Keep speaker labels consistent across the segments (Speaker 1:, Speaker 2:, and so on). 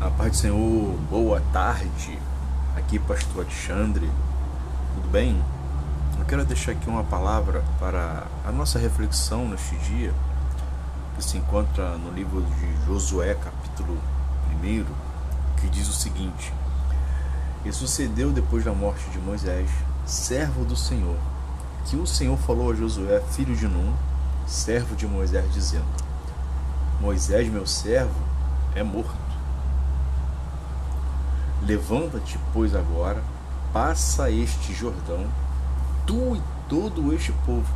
Speaker 1: A paz do Senhor, boa tarde. Aqui, Pastor Alexandre. Tudo bem? Eu quero deixar aqui uma palavra para a nossa reflexão neste dia, que se encontra no livro de Josué, capítulo 1, que diz o seguinte: E sucedeu depois da morte de Moisés, servo do Senhor, que o Senhor falou a Josué, filho de Num, servo de Moisés, dizendo: Moisés, meu servo, é morto. Levanta-te, pois, agora, passa este Jordão, tu e todo este povo,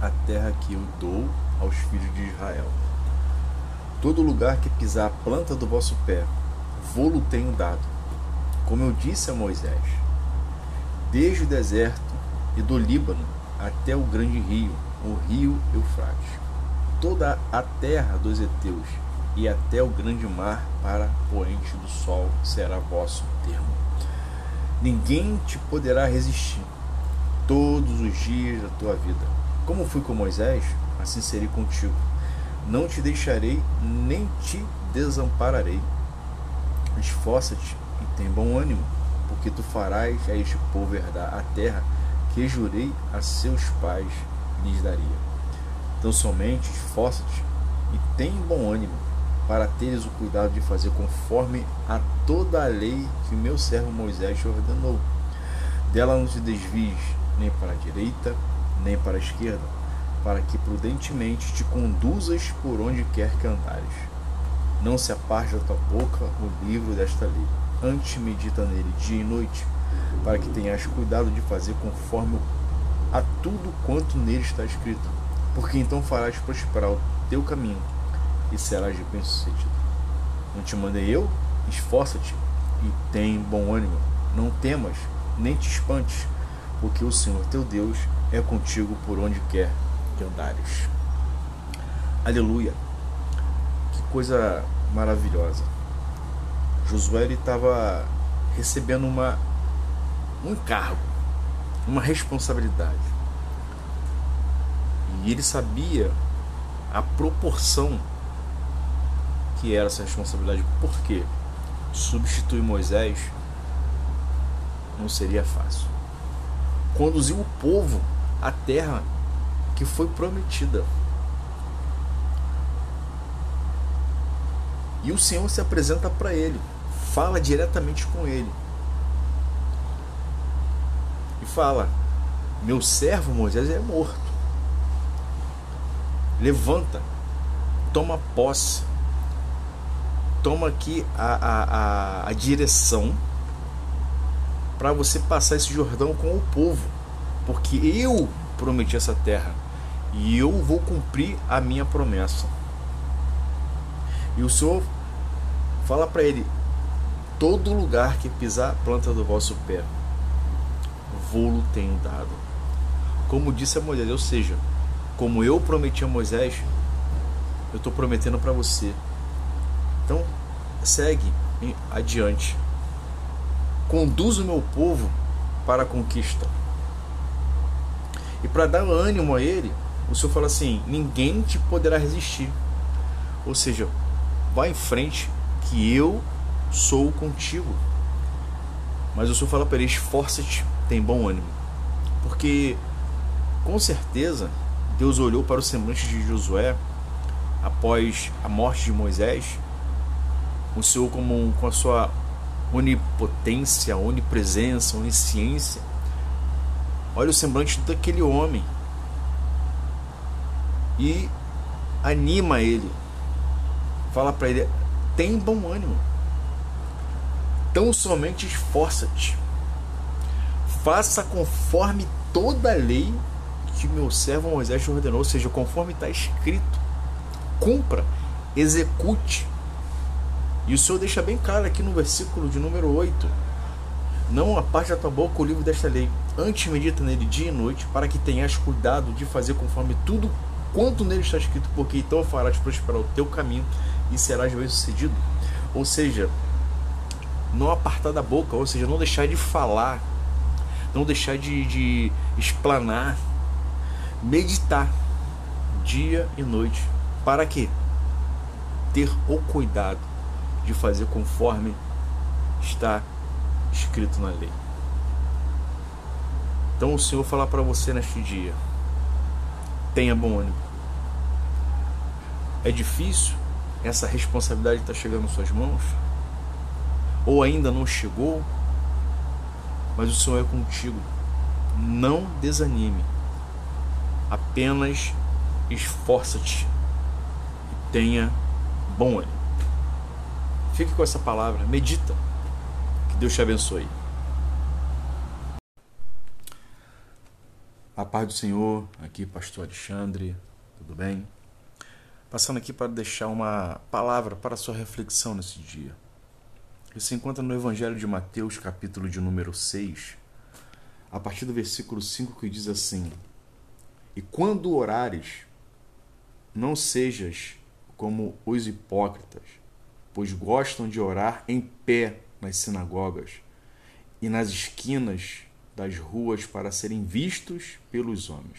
Speaker 1: a terra que eu dou aos filhos de Israel. Todo lugar que pisar a planta do vosso pé, vou-lo tenho dado, como eu disse a Moisés, desde o deserto e do Líbano até o grande rio, o rio Eufrates, toda a terra dos heteus e até o grande mar para poente do sol será vosso termo. Ninguém te poderá resistir todos os dias da tua vida. Como fui com Moisés, assim serei contigo. Não te deixarei, nem te desampararei. Esforça-te e tem bom ânimo, porque tu farás a este povo herdar a terra que jurei a seus pais lhes daria. Então somente esforça-te e tem bom ânimo, para teres o cuidado de fazer conforme a toda a lei que meu servo Moisés te ordenou. Dela não te desvies nem para a direita, nem para a esquerda, para que prudentemente te conduzas por onde quer que andares. Não se aparte da tua boca o livro desta lei, antes medita nele dia e noite, para que tenhas cuidado de fazer conforme a tudo quanto nele está escrito, porque então farás prosperar o teu caminho e serás bem-sucedido. Não te mandei eu? Esforça-te e tem bom ânimo. Não temas, nem te espantes, porque o Senhor teu Deus é contigo por onde quer que andares. Aleluia! Que coisa maravilhosa. Josué estava recebendo uma, um encargo, uma responsabilidade. E ele sabia a proporção que era essa responsabilidade. Por quê? Substituir Moisés não seria fácil. Conduzir o povo à terra que foi prometida. E o Senhor se apresenta para ele, fala diretamente com ele. E fala: Meu servo Moisés é morto. Levanta, toma posse, toma aqui a, a, a, direção para você passar esse Jordão com o povo, porque eu prometi essa terra e eu vou cumprir a minha promessa. E o Senhor fala para ele: todo lugar que pisar a planta do vosso pé, vou-lo tenho dado. Como disse a Moisés, ou seja, como eu prometi a Moisés, eu estou prometendo para você. Então, segue adiante. Conduz o meu povo para a conquista. E para dar ânimo a ele, o Senhor fala assim: ninguém te poderá resistir. Ou seja, vá em frente, que eu sou contigo. Mas o Senhor fala para ele: esforça-te, tem bom ânimo. Porque, com certeza, Deus olhou para o semblante de Josué após a morte de Moisés o Senhor como com a sua onipotência, onipresença, onisciência. Olha o semblante daquele homem e anima ele. Fala para ele: tem bom ânimo. Tão somente esforça-te. Faça conforme toda a lei que meu servo Moisés ordenou, ou seja, conforme está escrito. Cumpra, execute e o Senhor deixa bem claro aqui no versículo de número 8: Não aparte da tua boca o livro desta lei, antes medita nele dia e noite, para que tenhas cuidado de fazer conforme tudo quanto nele está escrito, porque então farás prosperar o teu caminho e serás bem sucedido. Ou seja, não apartar da boca, ou seja, não deixar de falar, não deixar de, de explanar, meditar dia e noite. Para quê? Ter o cuidado de fazer conforme está escrito na lei. Então o Senhor falar para você neste dia: tenha bom ânimo. É difícil? Essa responsabilidade está chegando em suas mãos? Ou ainda não chegou? Mas o Senhor é contigo. Não desanime. Apenas esforça-te e tenha bom ânimo. Fique com essa palavra, medita. Que Deus te abençoe. A paz do Senhor, aqui pastor Alexandre, tudo bem? Passando aqui para deixar uma palavra para sua reflexão nesse dia. Ele se encontra no Evangelho de Mateus, capítulo de número 6, a partir do versículo 5, que diz assim: E quando orares, não sejas como os hipócritas, pois gostam de orar em pé nas sinagogas e nas esquinas das ruas para serem vistos pelos homens.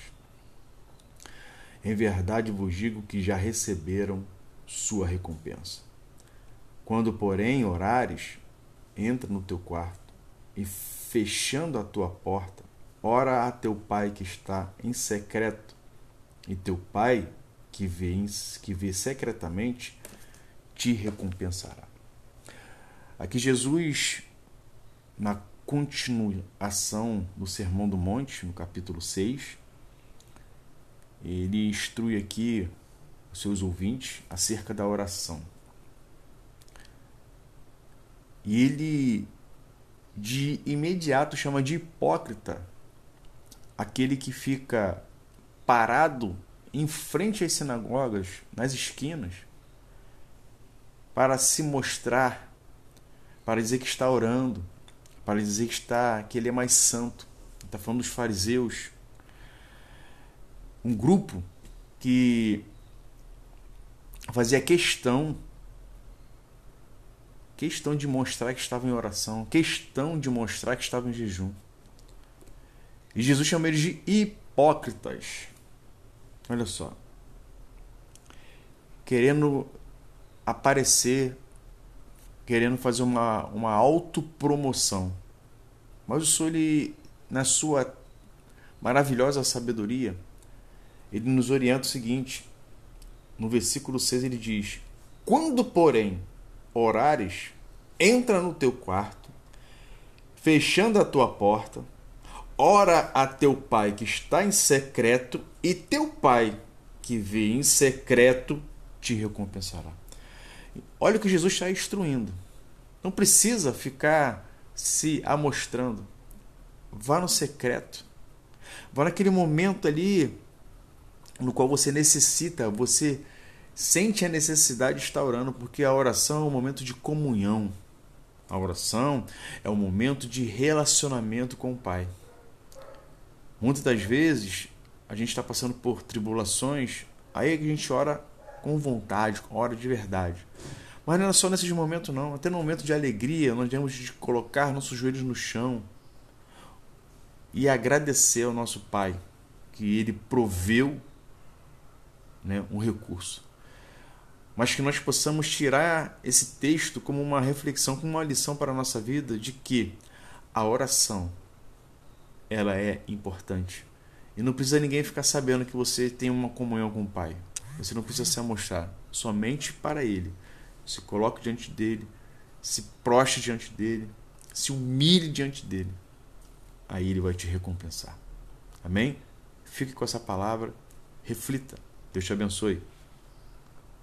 Speaker 1: Em verdade vos digo que já receberam sua recompensa. Quando, porém, orares, entra no teu quarto e, fechando a tua porta, ora a teu pai que está em secreto, e teu pai que vê, que vê secretamente te recompensará. Aqui Jesus, na continuação do Sermão do Monte, no capítulo 6. Ele instrui aqui os seus ouvintes acerca da oração. E ele de imediato chama de hipócrita aquele que fica parado em frente às sinagogas, nas esquinas, para se mostrar, para dizer que está orando, para dizer que, está, que ele é mais santo. Está falando dos fariseus. Um grupo que fazia questão questão de mostrar que estava em oração, questão de mostrar que estava em jejum. E Jesus chama eles de hipócritas. Olha só. Querendo aparecer querendo fazer uma, uma autopromoção. Mas o Senhor, ele, na sua maravilhosa sabedoria, ele nos orienta o seguinte: no versículo 6 ele diz: Quando, porém, orares, entra no teu quarto, fechando a tua porta, ora a teu pai que está em secreto, e teu pai que vê em secreto te recompensará. Olha o que Jesus está instruindo. Não precisa ficar se amostrando. Vá no secreto. Vá naquele momento ali no qual você necessita, você sente a necessidade de estar orando, porque a oração é um momento de comunhão. A oração é um momento de relacionamento com o Pai. Muitas das vezes a gente está passando por tribulações, aí é a gente ora com vontade, ora de verdade. Mas não é só nesses momentos, não. Até no momento de alegria, nós devemos de colocar nossos joelhos no chão e agradecer ao nosso Pai que Ele proveu né, um recurso. Mas que nós possamos tirar esse texto como uma reflexão, como uma lição para a nossa vida de que a oração ela é importante. E não precisa ninguém ficar sabendo que você tem uma comunhão com o Pai. Você não precisa se amostrar, somente para Ele. Se coloque diante dele, se proste diante dele, se humilhe diante dele. Aí ele vai te recompensar. Amém? Fique com essa palavra, reflita. Deus te abençoe.